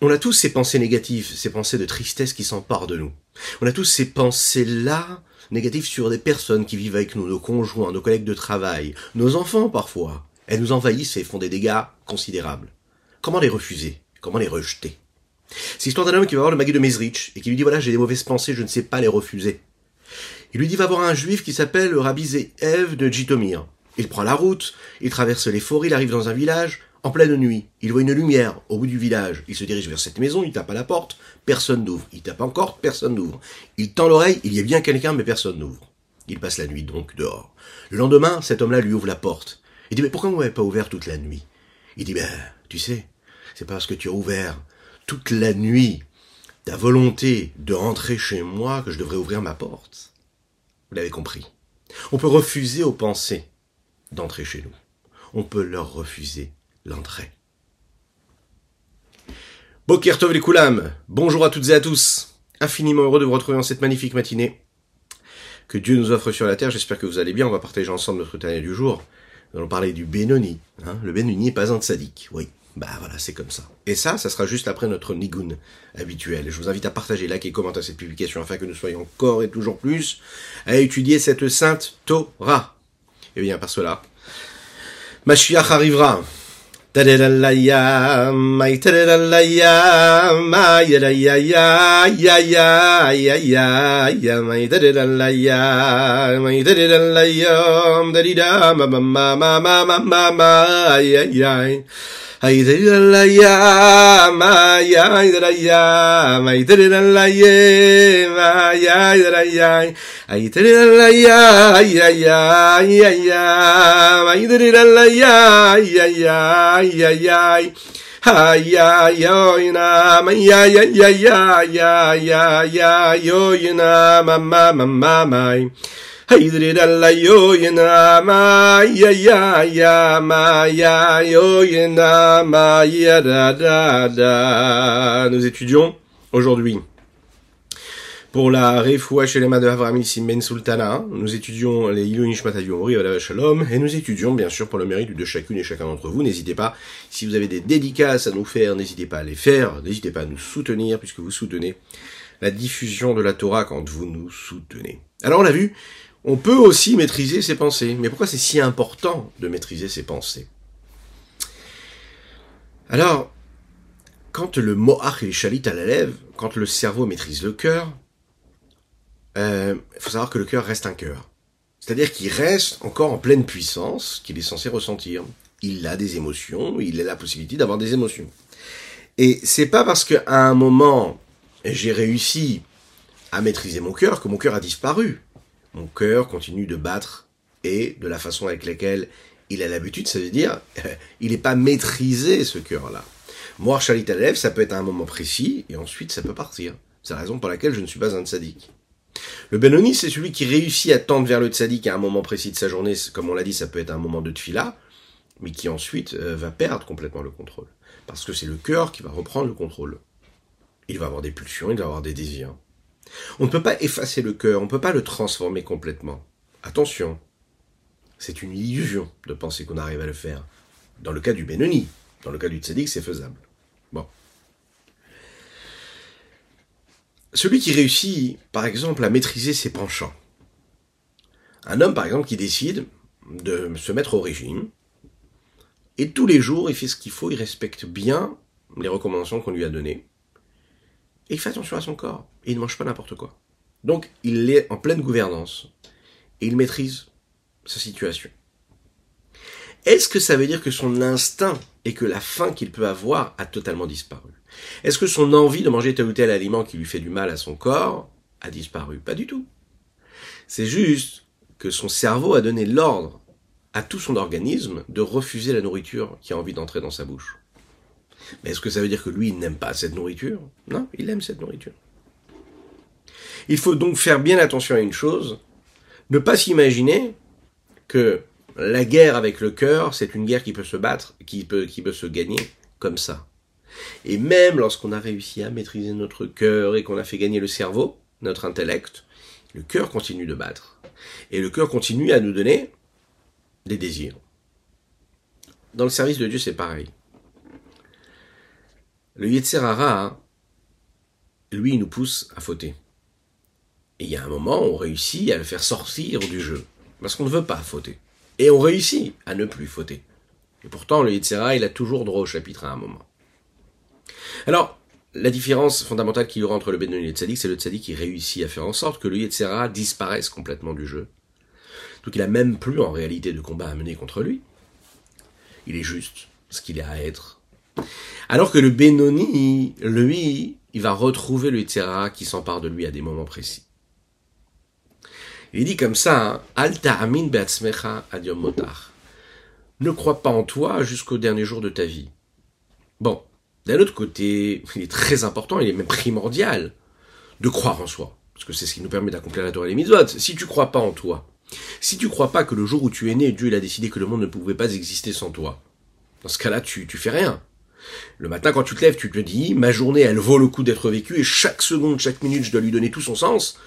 On a tous ces pensées négatives, ces pensées de tristesse qui s'emparent de nous. On a tous ces pensées-là négatives sur des personnes qui vivent avec nous, nos conjoints, nos collègues de travail, nos enfants parfois. Elles nous envahissent et font des dégâts considérables. Comment les refuser? Comment les rejeter? C'est l'histoire d'un homme qui va voir le maguet de Mezrich et qui lui dit voilà j'ai des mauvaises pensées, je ne sais pas les refuser. Il lui dit va voir un juif qui s'appelle le rabbi Ze'ev de Jitomir. Il prend la route, il traverse les forêts, il arrive dans un village, en pleine nuit, il voit une lumière au bout du village. Il se dirige vers cette maison, il tape à la porte, personne n'ouvre. Il tape encore, personne n'ouvre. Il tend l'oreille, il y a bien quelqu'un, mais personne n'ouvre. Il passe la nuit donc dehors. Le lendemain, cet homme-là lui ouvre la porte. Il dit, mais pourquoi vous m'avez pas ouvert toute la nuit? Il dit, ben, tu sais, c'est parce que tu as ouvert toute la nuit ta volonté de rentrer chez moi que je devrais ouvrir ma porte. Vous l'avez compris. On peut refuser aux pensées d'entrer chez nous. On peut leur refuser l'entrée. Bokertov les Koulam, bonjour à toutes et à tous. Infiniment heureux de vous retrouver en cette magnifique matinée que Dieu nous offre sur la terre. J'espère que vous allez bien. On va partager ensemble notre dernier du jour. Nous allons parler du Benoni. Hein. Le Benoni n'est pas un tzaddik. Oui, bah voilà, c'est comme ça. Et ça, ça sera juste après notre Nigun habituel. je vous invite à partager, liker et commenter cette publication afin que nous soyons encore et toujours plus à étudier cette sainte Torah. Et bien, par cela, Mashiach arrivera. I did it la ya, ma ya, I did it ya, ma I did it la ye, ma ya, I did it ya, I did it la ya, ya ya, ya ya, I did it la ya, ya ya, Nous étudions aujourd'hui pour la Refoua Shelema de Avram Ben Sultana, nous étudions les Ilu Nishmat la et nous étudions bien sûr pour le mérite de chacune et chacun d'entre vous. N'hésitez pas, si vous avez des dédicaces à nous faire, n'hésitez pas à les faire, n'hésitez pas à nous soutenir, puisque vous soutenez la diffusion de la Torah quand vous nous soutenez. Alors on l'a vu, on peut aussi maîtriser ses pensées. Mais pourquoi c'est si important de maîtriser ses pensées? Alors, quand le moach et chalit à la lèvre, quand le cerveau maîtrise le cœur, il euh, faut savoir que le cœur reste un cœur. C'est-à-dire qu'il reste encore en pleine puissance, qu'il est censé ressentir. Il a des émotions, il a la possibilité d'avoir des émotions. Et c'est pas parce qu'à un moment j'ai réussi à maîtriser mon cœur que mon cœur a disparu. Mon cœur continue de battre et de la façon avec laquelle il a l'habitude, ça veut dire, il n'est pas maîtrisé ce cœur-là. Moi, Chalit lèvre, ça peut être à un moment précis et ensuite ça peut partir. C'est la raison pour laquelle je ne suis pas un tzaddik. Le Benoni, c'est celui qui réussit à tendre vers le tzaddik à un moment précis de sa journée, comme on l'a dit, ça peut être un moment de tfila, mais qui ensuite euh, va perdre complètement le contrôle. Parce que c'est le cœur qui va reprendre le contrôle. Il va avoir des pulsions, il va avoir des désirs. On ne peut pas effacer le cœur, on ne peut pas le transformer complètement. Attention, c'est une illusion de penser qu'on arrive à le faire. Dans le cas du Benoni, dans le cas du Tzaddik, c'est faisable. Bon. Celui qui réussit, par exemple, à maîtriser ses penchants. Un homme, par exemple, qui décide de se mettre au régime, et tous les jours, il fait ce qu'il faut, il respecte bien les recommandations qu'on lui a données, et il fait attention à son corps. Et il ne mange pas n'importe quoi. Donc, il est en pleine gouvernance. Et il maîtrise sa situation. Est-ce que ça veut dire que son instinct et que la faim qu'il peut avoir a totalement disparu? Est-ce que son envie de manger tel ou tel aliment qui lui fait du mal à son corps a disparu? Pas du tout. C'est juste que son cerveau a donné l'ordre à tout son organisme de refuser la nourriture qui a envie d'entrer dans sa bouche. Mais est-ce que ça veut dire que lui, il n'aime pas cette nourriture? Non, il aime cette nourriture. Il faut donc faire bien attention à une chose, ne pas s'imaginer que la guerre avec le cœur, c'est une guerre qui peut se battre, qui peut, qui peut se gagner comme ça. Et même lorsqu'on a réussi à maîtriser notre cœur et qu'on a fait gagner le cerveau, notre intellect, le cœur continue de battre. Et le cœur continue à nous donner des désirs. Dans le service de Dieu, c'est pareil. le Yetzerara, lui, nous pousse à fauter. Et il y a un moment, on réussit à le faire sortir du jeu. Parce qu'on ne veut pas fauter. Et on réussit à ne plus fauter. Et pourtant, le Yetzera, il a toujours droit au chapitre à un moment. Alors, la différence fondamentale qu'il y aura entre le Benoni et le Tzadik, c'est le Tzadik qui réussit à faire en sorte que le Yetzera disparaisse complètement du jeu. Donc il a même plus en réalité de combat à mener contre lui. Il est juste ce qu'il a à être. Alors que le Benoni, lui, il va retrouver le Yetzera qui s'empare de lui à des moments précis. Il dit comme ça, hein, Alta amin beatzmecha adiom motar. Ne crois pas en toi jusqu'au dernier jour de ta vie. Bon, d'un autre côté, il est très important, il est même primordial de croire en soi. Parce que c'est ce qui nous permet d'accomplir la Torah et les mitzvot. Si tu crois pas en toi, si tu crois pas que le jour où tu es né, Dieu a décidé que le monde ne pouvait pas exister sans toi, dans ce cas-là, tu, tu fais rien. Le matin, quand tu te lèves, tu te dis, ma journée, elle vaut le coup d'être vécue, et chaque seconde, chaque minute, je dois lui donner tout son sens,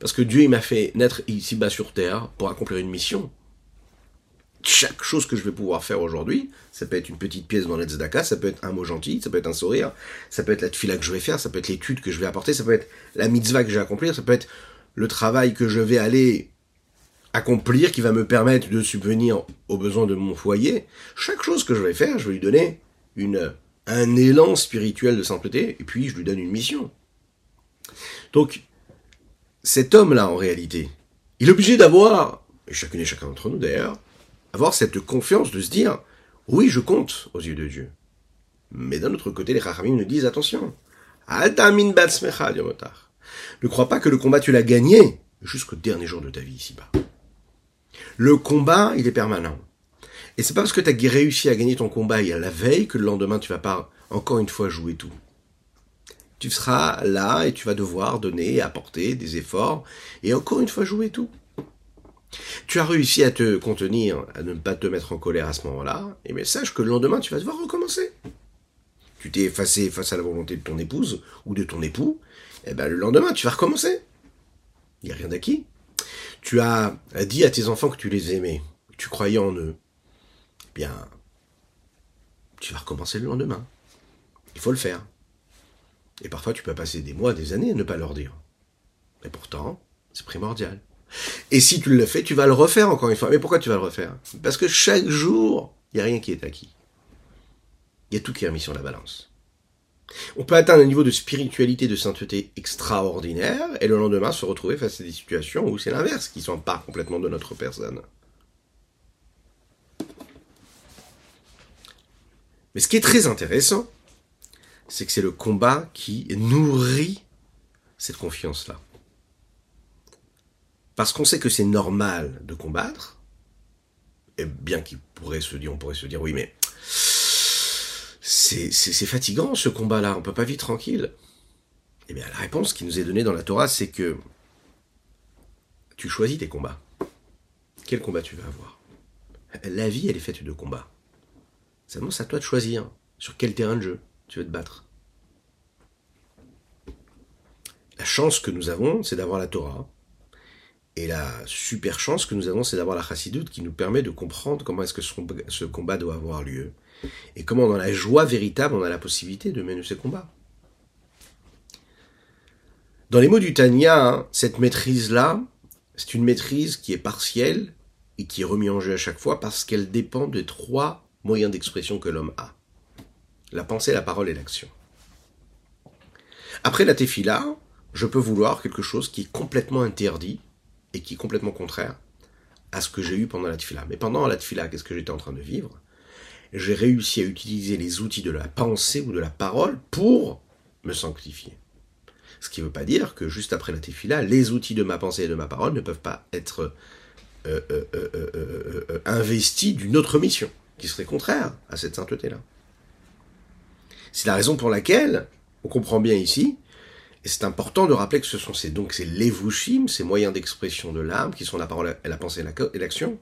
parce que Dieu, m'a fait naître ici-bas sur terre pour accomplir une mission. Chaque chose que je vais pouvoir faire aujourd'hui, ça peut être une petite pièce dans l'Etzdaka, ça peut être un mot gentil, ça peut être un sourire, ça peut être la tfila que je vais faire, ça peut être l'étude que je vais apporter, ça peut être la mitzvah que je vais accomplir, ça peut être le travail que je vais aller accomplir qui va me permettre de subvenir aux besoins de mon foyer. Chaque chose que je vais faire, je vais lui donner une, un élan spirituel de sainteté, et puis je lui donne une mission. Donc, cet homme-là, en réalité, il est obligé d'avoir, et chacune et chacun d'entre nous d'ailleurs, avoir cette confiance de se dire, oui, je compte aux yeux de Dieu. Mais d'un autre côté, les Chachamim nous disent, attention, ne crois pas que le combat tu l'as gagné jusqu'au dernier jour de ta vie ici-bas. Le combat, il est permanent. Et c'est pas parce que tu as réussi à gagner ton combat il y a la veille que le lendemain tu vas pas encore une fois jouer tout tu seras là et tu vas devoir donner, apporter des efforts et encore une fois jouer tout. Tu as réussi à te contenir, à ne pas te mettre en colère à ce moment-là, et mais sache que le lendemain tu vas devoir recommencer. Tu t'es effacé face à la volonté de ton épouse ou de ton époux, et eh ben le lendemain tu vas recommencer. Il n'y a rien d'acquis. Tu as dit à tes enfants que tu les aimais, que tu croyais en eux. Eh bien, tu vas recommencer le lendemain. Il faut le faire. Et parfois, tu peux passer des mois, des années à ne pas leur dire. Et pourtant, c'est primordial. Et si tu le fais, tu vas le refaire encore une fois. Mais pourquoi tu vas le refaire? Parce que chaque jour, il n'y a rien qui est acquis. Il y a tout qui est remis sur la balance. On peut atteindre un niveau de spiritualité, de sainteté extraordinaire, et le lendemain se retrouver face à des situations où c'est l'inverse, qui pas complètement de notre personne. Mais ce qui est très intéressant, c'est que c'est le combat qui nourrit cette confiance-là. Parce qu'on sait que c'est normal de combattre, et bien qu'il pourrait se dire, pourrait se dire, oui, mais c'est, fatigant ce combat-là, on peut pas vivre tranquille. Eh bien, la réponse qui nous est donnée dans la Torah, c'est que tu choisis tes combats. Quel combat tu vas avoir? La vie, elle est faite de combats. Ça c'est à toi de choisir sur quel terrain de jeu tu veux te battre. La chance que nous avons, c'est d'avoir la Torah. Et la super chance que nous avons, c'est d'avoir la chassidoute qui nous permet de comprendre comment est-ce que ce combat doit avoir lieu. Et comment dans la joie véritable, on a la possibilité de mener ce combat. Dans les mots du Tanya, hein, cette maîtrise-là, c'est une maîtrise qui est partielle et qui est remise en jeu à chaque fois parce qu'elle dépend de trois moyens d'expression que l'homme a la pensée, la parole et l'action. Après la tefila, je peux vouloir quelque chose qui est complètement interdit et qui est complètement contraire à ce que j'ai eu pendant la tefila. Mais pendant la tefila, qu'est-ce que j'étais en train de vivre? J'ai réussi à utiliser les outils de la pensée ou de la parole pour me sanctifier. Ce qui ne veut pas dire que juste après la tefila, les outils de ma pensée et de ma parole ne peuvent pas être euh, euh, euh, investis d'une autre mission, qui serait contraire à cette sainteté-là. C'est la raison pour laquelle, on comprend bien ici, et c'est important de rappeler que ce sont ces, donc ces levushim, ces moyens d'expression de l'âme, qui sont la parole, la pensée et l'action,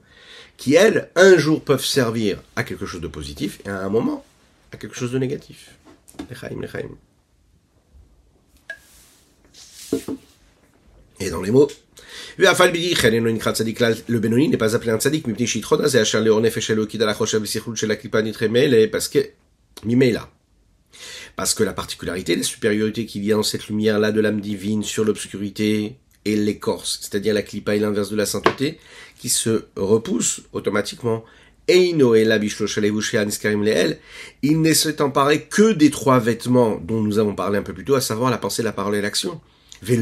qui, elles, un jour peuvent servir à quelque chose de positif, et à un moment, à quelque chose de négatif. Et dans les mots, le Benoni n'est pas appelé un tzadik, parce que, Mimela. Parce que la particularité, la supériorité qu'il y a dans cette lumière-là de l'âme divine sur l'obscurité et l'écorce, c'est-à-dire la clipa et l'inverse de la sainteté, qui se repousse automatiquement. Et il ne s'est emparé que des trois vêtements dont nous avons parlé un peu plus tôt, à savoir la pensée, la parole et l'action. Et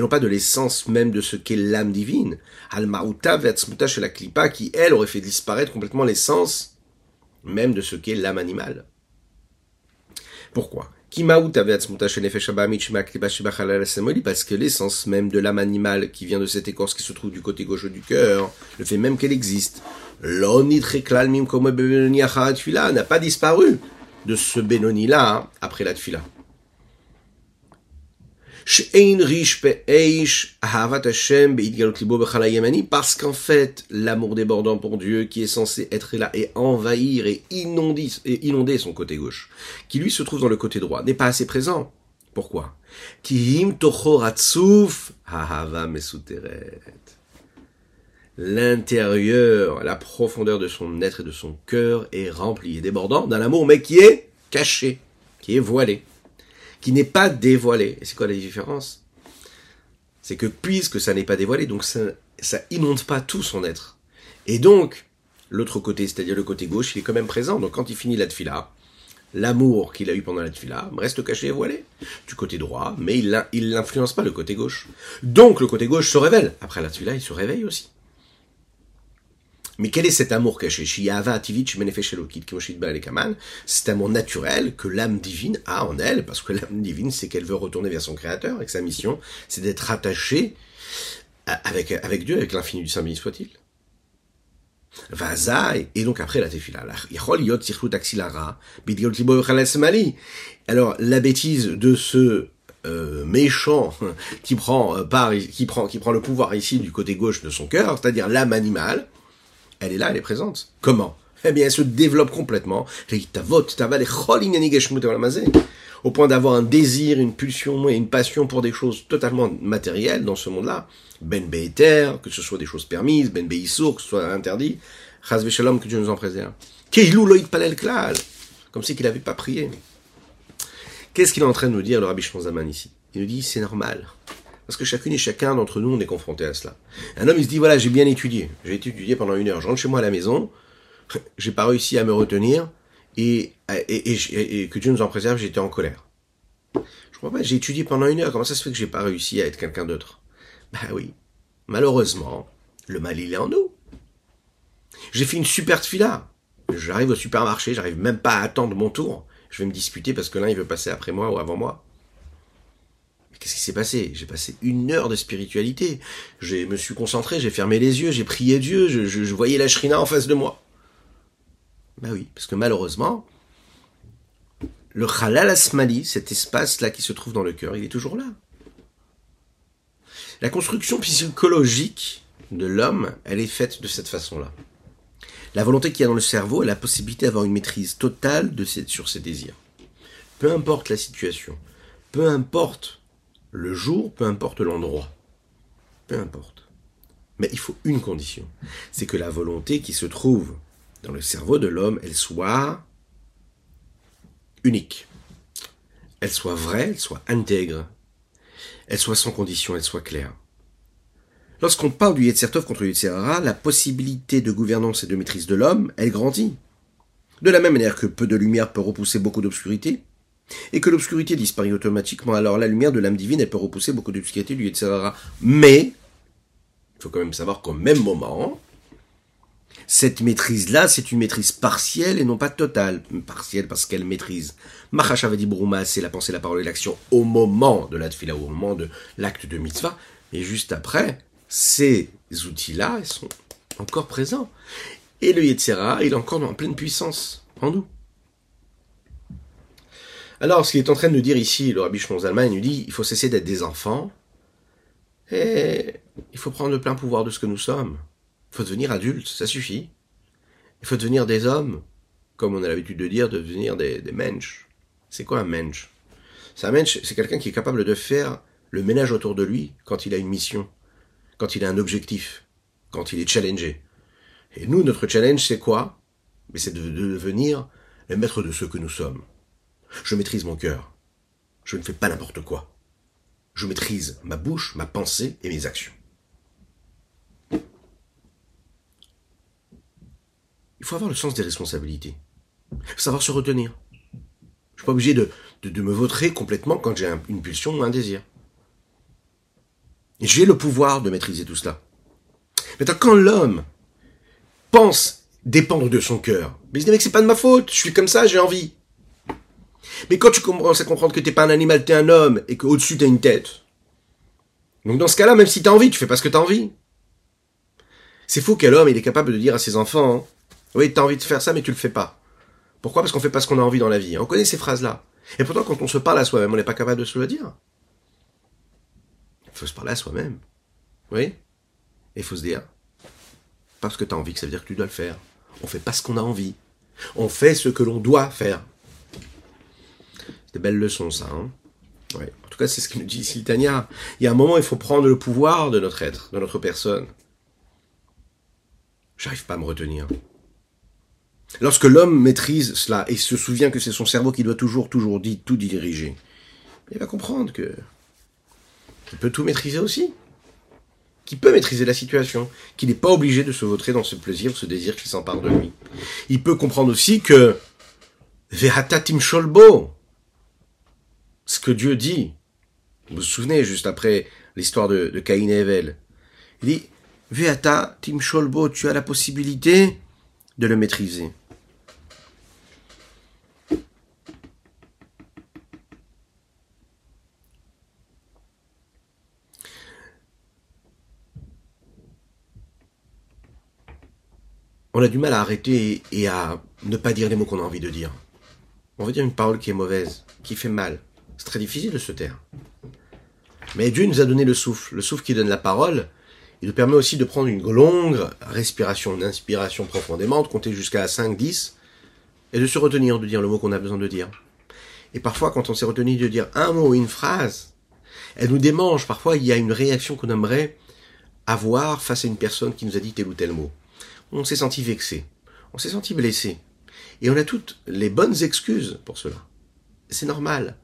non pas de l'essence même de ce qu'est l'âme divine. Al mauta chez la klipa qui, elle, aurait fait disparaître complètement l'essence même de ce qu'est l'âme animale. Pourquoi? Parce que l'essence même de l'âme animale qui vient de cette écorce qui se trouve du côté gauche du cœur, le fait même qu'elle existe, n'a pas disparu de ce Benoni-là hein, après la tfila parce qu'en fait, l'amour débordant pour Dieu qui est censé être là et envahir et inonder, son côté gauche, qui lui se trouve dans le côté droit, n'est pas assez présent. Pourquoi? L'intérieur, la profondeur de son être et de son cœur est rempli et débordant d'un amour, mais qui est caché, qui est voilé qui n'est pas dévoilé. Et c'est quoi la différence? C'est que puisque ça n'est pas dévoilé, donc ça, ça inonde pas tout son être. Et donc, l'autre côté, c'est-à-dire le côté gauche, il est quand même présent. Donc quand il finit la tfila, l'amour qu'il a eu pendant la tfila reste caché et voilé du côté droit, mais il n'influence pas le côté gauche. Donc le côté gauche se révèle. Après la tfila, il se réveille aussi. Mais quel est cet amour caché? C'est un amour naturel que l'âme divine a en elle, parce que l'âme divine, c'est qu'elle veut retourner vers son Créateur, et que sa mission, c'est d'être attachée avec, avec Dieu, avec l'infini du Saint béni soit-il. et donc après la tefila. Alors, la bêtise de ce euh, méchant qui prend, euh, part, qui, prend, qui prend le pouvoir ici du côté gauche de son cœur, c'est-à-dire l'âme animale, elle est là, elle est présente. Comment? Eh bien, elle se développe complètement. Au point d'avoir un désir, une pulsion et une passion pour des choses totalement matérielles dans ce monde-là. Ben Be'eter, que ce soit des choses permises, Ben Be'issour, que ce soit interdit. Chaz Shalom, que Dieu nous en préserve. Palel Klal. Comme si qu'il n'avait pas prié. Qu'est-ce qu'il est en train de nous dire, le Rabbi Shmonzaman, ici? Il nous dit, c'est normal. Parce que chacune et chacun d'entre nous, on est confronté à cela. Un homme, il se dit, voilà, j'ai bien étudié. J'ai étudié pendant une heure. Je rentre chez moi à la maison. J'ai pas réussi à me retenir. Et, et, que Dieu nous en préserve, j'étais en colère. Je crois pas, j'ai étudié pendant une heure. Comment ça se fait que j'ai pas réussi à être quelqu'un d'autre? Bah oui. Malheureusement, le mal, il est en nous. J'ai fait une super fila. J'arrive au supermarché, j'arrive même pas à attendre mon tour. Je vais me disputer parce que l'un, il veut passer après moi ou avant moi. Qu'est-ce qui s'est passé? J'ai passé une heure de spiritualité. Je me suis concentré, j'ai fermé les yeux, j'ai prié Dieu, je, voyais la shrina en face de moi. Ben oui, parce que malheureusement, le halal asmali, cet espace-là qui se trouve dans le cœur, il est toujours là. La construction psychologique de l'homme, elle est faite de cette façon-là. La volonté qu'il y a dans le cerveau est la possibilité d'avoir une maîtrise totale sur ses désirs. Peu importe la situation, peu importe le jour, peu importe l'endroit. Peu importe. Mais il faut une condition. C'est que la volonté qui se trouve dans le cerveau de l'homme, elle soit unique. Elle soit vraie, elle soit intègre. Elle soit sans condition, elle soit claire. Lorsqu'on parle du Yetzertov contre le Yetzerara, la possibilité de gouvernance et de maîtrise de l'homme, elle grandit. De la même manière que peu de lumière peut repousser beaucoup d'obscurité, et que l'obscurité disparaît automatiquement, alors la lumière de l'âme divine, elle peut repousser beaucoup d'obscurité du etc. Mais, il faut quand même savoir qu'au même moment, cette maîtrise-là, c'est une maîtrise partielle et non pas totale. Partielle parce qu'elle maîtrise. Mahashavadi Bruma, c'est la pensée, la parole et l'action au moment de la tfila, au moment de l'acte de mitzvah. Mais juste après, ces outils-là, ils sont encore présents. Et le Yetzera, il est encore en pleine puissance en nous. Alors, ce qu'il est en train de nous dire ici, le Rabbi Shlomo il nous dit, il faut cesser d'être des enfants, et il faut prendre le plein pouvoir de ce que nous sommes. Il faut devenir adulte, ça suffit. Il faut devenir des hommes, comme on a l'habitude de dire, de devenir des, des mensch. C'est quoi un mensch? C'est un mensch, c'est quelqu'un qui est capable de faire le ménage autour de lui quand il a une mission, quand il a un objectif, quand il est challengé. Et nous, notre challenge, c'est quoi? Mais c'est de devenir le maître de ce que nous sommes. Je maîtrise mon cœur. Je ne fais pas n'importe quoi. Je maîtrise ma bouche, ma pensée et mes actions. Il faut avoir le sens des responsabilités. Il faut savoir se retenir. Je suis pas obligé de, me vautrer complètement quand j'ai une pulsion ou un désir. J'ai le pouvoir de maîtriser tout cela. Maintenant, quand l'homme pense dépendre de son cœur, mais dit, c'est pas de ma faute, je suis comme ça, j'ai envie. Mais quand tu commences à comprendre que t'es pas un animal, t'es un homme, et qu'au-dessus t'as une tête. Donc dans ce cas-là, même si t'as envie, tu fais pas ce que t'as envie. C'est faux quel homme, il est capable de dire à ses enfants, hein, oui, t'as envie de faire ça, mais tu le fais pas. Pourquoi? Parce qu'on fait pas ce qu'on a envie dans la vie. On connaît ces phrases-là. Et pourtant, quand on se parle à soi-même, on n'est pas capable de se le dire. Il faut se parler à soi-même. Oui? Et il faut se dire, parce que tu as envie que ça veut dire que tu dois le faire. On fait pas ce qu'on a envie. On fait ce que l'on doit faire. Des belles leçons, ça. Hein En tout cas, c'est ce que nous dit ici Il y a un moment, il faut prendre le pouvoir de notre être, de notre personne. J'arrive pas à me retenir. Lorsque l'homme maîtrise cela et se souvient que c'est son cerveau qui doit toujours, toujours dit, tout diriger, il va comprendre qu'il peut tout maîtriser aussi, qu'il peut maîtriser la situation, qu'il n'est pas obligé de se vautrer dans ce plaisir, ce désir qui s'empare de lui. Il peut comprendre aussi que Vehatatim Sholbo, ce que Dieu dit, vous vous souvenez juste après l'histoire de, de Caïn et Evel, il dit Vehata Tim Sholbo, tu as la possibilité de le maîtriser. On a du mal à arrêter et à ne pas dire les mots qu'on a envie de dire. On veut dire une parole qui est mauvaise, qui fait mal. C'est très difficile de se taire. Mais Dieu nous a donné le souffle, le souffle qui donne la parole, il nous permet aussi de prendre une longue respiration, d'inspiration profondément, de compter jusqu'à 5, 10, et de se retenir de dire le mot qu'on a besoin de dire. Et parfois, quand on s'est retenu de dire un mot, une phrase, elle nous démange. Parfois, il y a une réaction qu'on aimerait avoir face à une personne qui nous a dit tel ou tel mot. On s'est senti vexé. On s'est senti blessé. Et on a toutes les bonnes excuses pour cela. C'est normal.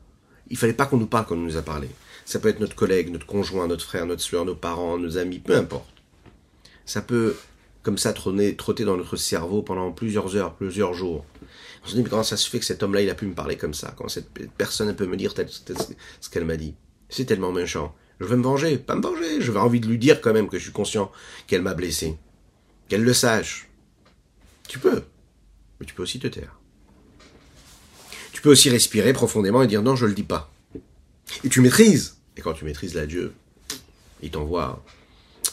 Il fallait pas qu'on nous parle quand on nous a parlé. Ça peut être notre collègue, notre conjoint, notre frère, notre soeur, nos parents, nos amis, peu importe. Ça peut, comme ça, trotter dans notre cerveau pendant plusieurs heures, plusieurs jours. On se dit, mais comment ça se fait que cet homme-là, il a pu me parler comme ça? Comment cette personne peut me dire ce qu'elle m'a dit? C'est tellement méchant. Je vais me venger, pas me venger, je vais envie de lui dire quand même que je suis conscient qu'elle m'a blessé. Qu'elle le sache. Tu peux, mais tu peux aussi te taire. Tu peux aussi respirer profondément et dire non, je le dis pas. Et tu maîtrises. Et quand tu maîtrises la Dieu, il t'envoie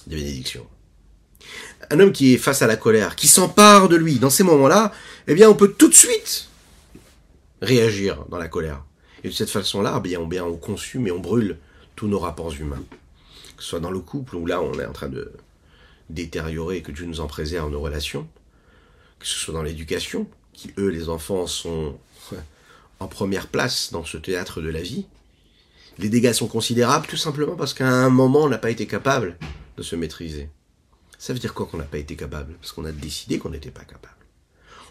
des bénédictions. Un homme qui est face à la colère, qui s'empare de lui, dans ces moments-là, eh bien, on peut tout de suite réagir dans la colère. Et de cette façon-là, eh bien, on, bien, on consume et on brûle tous nos rapports humains. Que ce soit dans le couple, où là, on est en train de détériorer, que Dieu nous en préserve nos relations. Que ce soit dans l'éducation, qui, eux, les enfants, sont en première place dans ce théâtre de la vie les dégâts sont considérables tout simplement parce qu'à un moment, on n'a pas été capable de se maîtriser. Ça veut dire quoi qu'on n'a pas été capable? Parce qu'on a décidé qu'on n'était pas capable.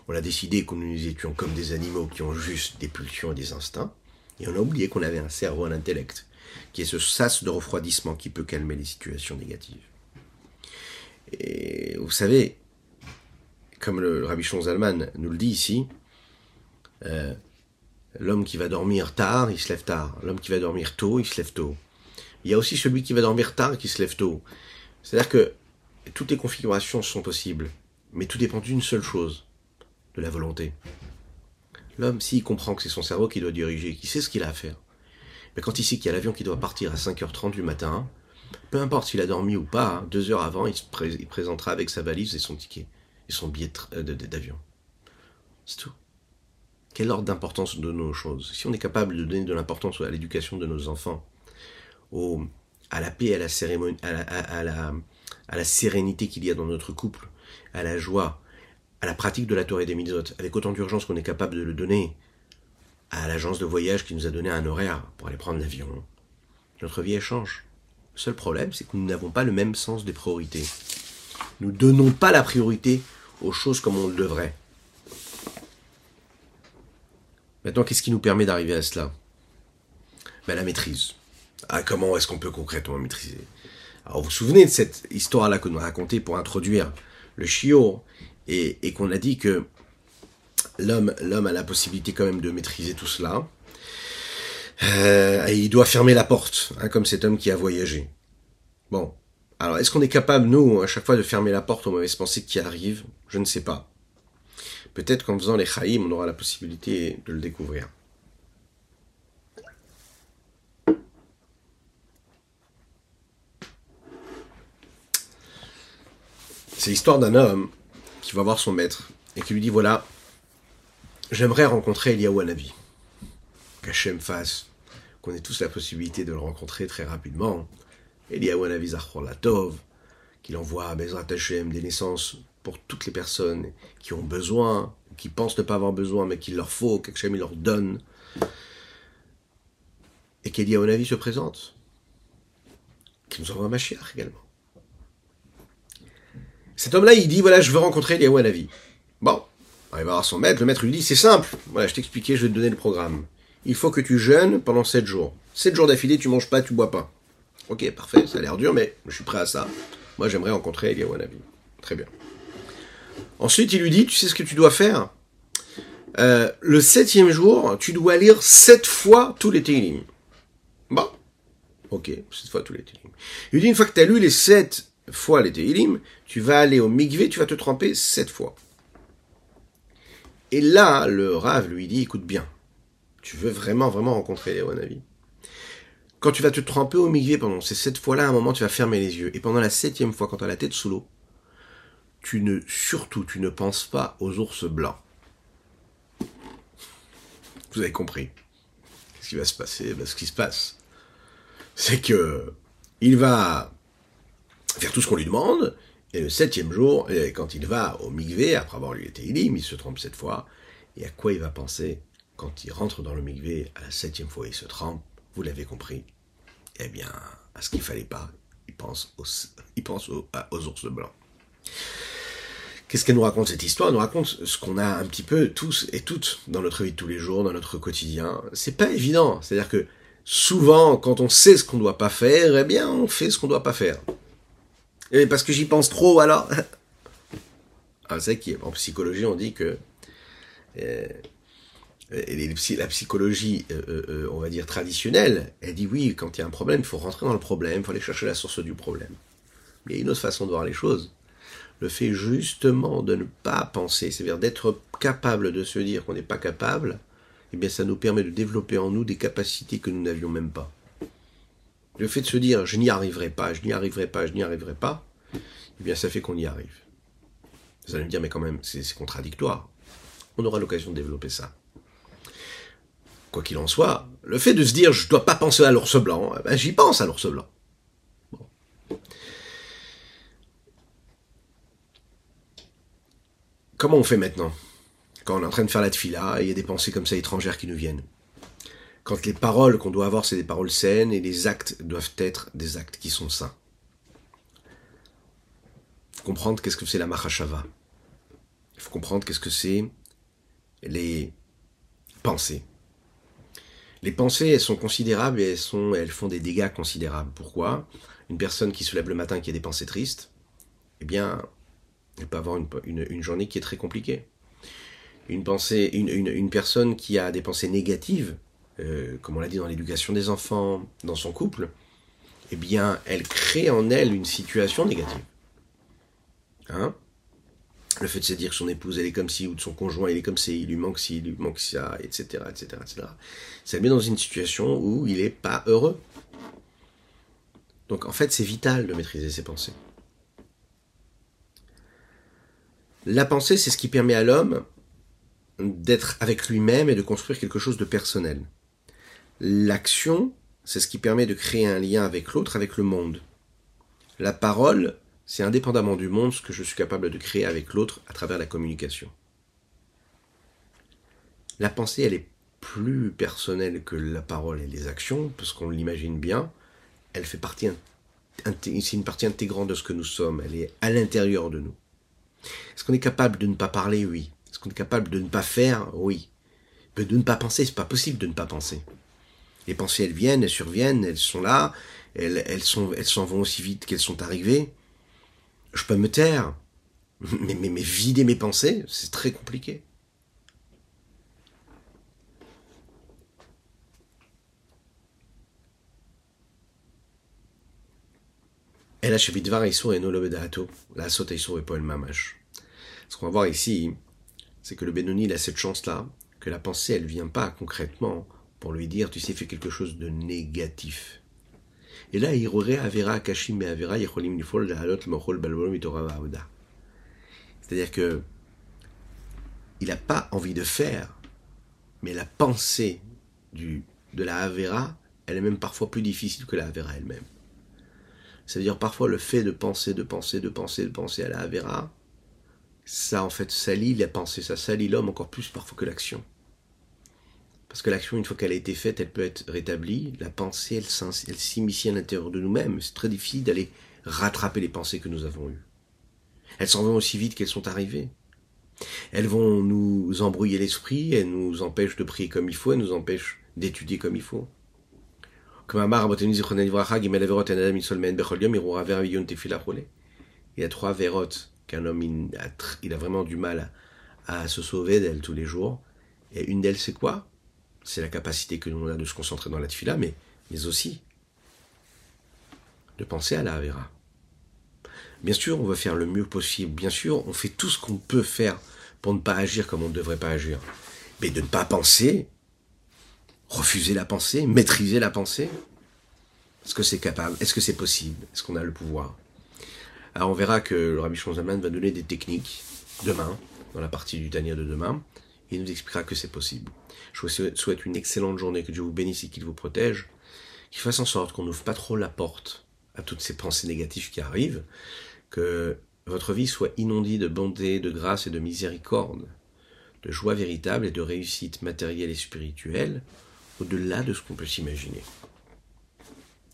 On a décidé que nous étions comme des animaux qui ont juste des pulsions et des instincts, et on a oublié qu'on avait un cerveau, un intellect, qui est ce sas de refroidissement qui peut calmer les situations négatives. Et vous savez, comme le, Rabbi Zalman nous le dit ici, euh, L'homme qui va dormir tard, il se lève tard. L'homme qui va dormir tôt, il se lève tôt. Il y a aussi celui qui va dormir tard et qui se lève tôt. C'est-à-dire que toutes les configurations sont possibles. Mais tout dépend d'une seule chose, de la volonté. L'homme, s'il comprend que c'est son cerveau qui doit diriger, qui sait ce qu'il a à faire, mais quand il sait qu'il y a l'avion qui doit partir à 5h30 du matin, peu importe s'il a dormi ou pas, hein, deux heures avant, il, se présentera avec sa valise et son ticket, et son billet euh, d'avion. C'est tout. Quel ordre d'importance de nos choses? Si on est capable de donner de l'importance à l'éducation de nos enfants, à la paix, à la, cérémonie, à la, sérénité qu'il y a dans notre couple, à la joie, à la pratique de la Torah et des Mitzvot, avec autant d'urgence qu'on est capable de le donner à l'agence de voyage qui nous a donné un horaire pour aller prendre l'avion, notre vie change. Le seul problème, c'est que nous n'avons pas le même sens des priorités. Nous donnons pas la priorité aux choses comme on le devrait. Maintenant, qu'est-ce qui nous permet d'arriver à cela? Ben, La maîtrise. Ah, comment est-ce qu'on peut concrètement maîtriser? Alors, vous vous souvenez de cette histoire-là que nous a racontée pour introduire le chiot et, qu'on a dit que l'homme, l'homme a la possibilité quand même de maîtriser tout cela. Euh, et il doit fermer la porte, hein, comme cet homme qui a voyagé. Bon, alors est-ce qu'on est capable, nous, à chaque fois de fermer la porte aux mauvaises pensées qui arrivent? Je ne sais pas. Peut-être qu'en faisant les chaïm, on aura la possibilité de le découvrir. C'est l'histoire d'un homme qui va voir son maître et qui lui dit voilà, j'aimerais rencontrer Eliyahu Hanavi. Qu'Hachem fasse qu'on ait tous la possibilité de le rencontrer très rapidement. Eliyahu Hanavi Latov, qu'il envoie à Bezrat Hashem des naissances pour toutes les personnes qui ont besoin, qui pensent ne pas avoir besoin, mais qu'il leur faut, qu'Hachem il leur donne. Et qu'Eliyahu Hanavi se présente. Qu'il nous envoie un Mashiach également. Cet homme-là, il dit, voilà, je veux rencontrer Eliyahu Hanavi. Bon, il va voir son maître, le maître lui dit, c'est simple, voilà, je t'expliquais, je vais te donner le programme. Il faut que tu jeûnes pendant 7 jours. 7 jours d'affilée, tu manges pas, tu bois pas. Ok, parfait, ça a l'air dur, mais je suis prêt à ça. Moi, j'aimerais rencontrer Eliyahu Hanavi. Très bien. Ensuite, il lui dit, tu sais ce que tu dois faire? Euh, Le septième jour, tu dois lire sept fois tous les Tehillim. Bon, ok, sept fois tous les Tehillim. Il lui dit, une fois que tu as lu les sept fois les Tehillim, tu vas aller au Mikvé, tu vas te tremper sept fois. Et là, le Rav lui dit, écoute bien, tu veux vraiment, vraiment rencontrer les Wanavi Quand tu vas te tremper au Mikvé pendant ces sept fois-là, à un moment, tu vas fermer les yeux. Et pendant la septième fois, quand tu as la tête sous l'eau, tu ne, surtout, tu ne penses pas aux ours blancs. Vous avez compris. Qu'est-ce qui va se passer? Ben, Ce qui se passe, c'est que il va faire tout ce qu'on lui demande, et le septième jour, quand il va au Migvé, après avoir lu les Teilim, il se trompe cette fois, et à quoi il va penser quand il rentre dans le Migvé, à la septième fois? Il se trempe, vous l'avez compris, eh bien, à ce qu'il fallait pas, il pense aux ours blancs. Qu'est-ce qu'elle nous raconte cette histoire? Elle nous raconte ce qu'on a un petit peu tous et toutes dans notre vie de tous les jours, dans notre quotidien. C'est pas évident. C'est-à-dire que souvent, quand on sait ce qu'on doit pas faire, eh bien, on fait ce qu'on doit pas faire. Et parce que j'y pense trop, alors? ah, c'est qu'en psychologie, on dit que euh, la psychologie, euh, euh, on va dire traditionnelle, elle dit oui, quand il y a un problème, il faut rentrer dans le problème, il faut aller chercher la source du problème. Mais il y a une autre façon de voir les choses le fait justement de ne pas penser, c'est-à-dire d'être capable de se dire qu'on n'est pas capable, eh bien ça nous permet de développer en nous des capacités que nous n'avions même pas. Le fait de se dire je n'y arriverai pas, je n'y arriverai pas, je n'y arriverai pas, eh bien ça fait qu'on y arrive. Vous allez me dire mais quand même c'est contradictoire. On aura l'occasion de développer ça. Quoi qu'il en soit, le fait de se dire je ne dois pas penser à l'ours blanc, eh ben, j'y pense à l'ours blanc. Comment on fait maintenant? Quand on est en train de faire la tefila et il y a des pensées comme ça étrangères qui nous viennent. Quand les paroles qu'on doit avoir, c'est des paroles saines et les actes doivent être des actes qui sont sains. Il faut comprendre qu'est-ce que c'est la mahashava. Il faut comprendre qu'est-ce que c'est les pensées. Les pensées, elles sont considérables et elles, elles font des dégâts considérables. Pourquoi? Une personne qui se lève le matin qui a des pensées tristes, eh bien, elle peut avoir une, journée qui est très compliquée. Une, pensée, une, personne qui a des pensées négatives, euh, comme on l'a dit dans l'éducation des enfants, dans son couple, eh bien, elle crée en elle une situation négative. Hein? Le fait de se dire que son épouse elle est comme ci, ou de son conjoint il est comme ci, il lui manque ci, il lui manque ça, etc., etc., etc. Ça le met dans une situation où il n'est pas heureux. Donc en fait, c'est vital de maîtriser ses pensées. La pensée, c'est ce qui permet à l'homme d'être avec lui-même et de construire quelque chose de personnel. L'action, c'est ce qui permet de créer un lien avec l'autre, avec le monde. La parole, c'est indépendamment du monde ce que je suis capable de créer avec l'autre à travers la communication. La pensée, elle est plus personnelle que la parole et les actions, parce qu'on l'imagine bien, elle fait partie, c'est une partie intégrante de ce que nous sommes, elle est à l'intérieur de nous. Est-ce qu'on est capable de ne pas parler? Oui. Est-ce qu'on est capable de ne pas faire? Oui. de ne pas penser, c'est pas possible de ne pas penser. Les pensées, elles viennent, elles surviennent, elles sont là, elles, elles elles s'en vont aussi vite qu'elles sont arrivées. Je peux me taire, mais, mais, mais vider mes pensées, c'est très compliqué. Et la la et mamash. Ce qu'on va voir ici, c'est que le Benoni il a cette chance-là, que la pensée, elle vient pas concrètement pour lui dire, tu sais, fais quelque chose de négatif. Et là, il aurait Avera, Kashim et Avera, C'est-à-dire que il n'a pas envie de faire, mais la pensée de la Avera, elle est même parfois plus difficile que la Avera elle-même. C'est-à-dire parfois le fait de penser, de penser, de penser, de penser à la Avera, ça en fait salit la pensée, ça salit l'homme encore plus parfois que l'action. Parce que l'action, une fois qu'elle a été faite, elle peut être rétablie. La pensée, elle, s'immisce à l'intérieur de nous-mêmes. C'est très difficile d'aller rattraper les pensées que nous avons eues. Elles s'en vont aussi vite qu'elles sont arrivées. Elles vont nous embrouiller l'esprit, elles nous empêchent de prier comme il faut, elles nous empêchent d'étudier comme il faut. Il y a trois vérotes qu'un homme il a, vraiment du mal à, se sauver d'elles tous les jours. Et une d'elles, c'est quoi? C'est la capacité que nous avons de se concentrer dans la tfila, mais, mais aussi de penser à la Avera. Bien sûr, on veut faire le mieux possible. Bien sûr, on fait tout ce qu'on peut faire pour ne pas agir comme on ne devrait pas agir. Mais de ne pas penser, refuser la pensée, maîtriser la pensée Est-ce que c'est capable Est-ce que c'est possible Est-ce qu'on a le pouvoir? Alors on verra que le Rabbi Shonzaman va donner des techniques demain, dans la partie du Tania de demain, et il nous expliquera que c'est possible. Je vous souhaite une excellente journée, que Dieu vous bénisse et qu'il vous protège, qu'il fasse en sorte qu'on n'ouvre pas trop la porte à toutes ces pensées négatives qui arrivent, que votre vie soit inondée de bonté, de grâce et de miséricorde, de joie véritable et de réussite matérielle et spirituelle, au-delà de ce qu'on peut s'imaginer.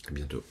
À bientôt.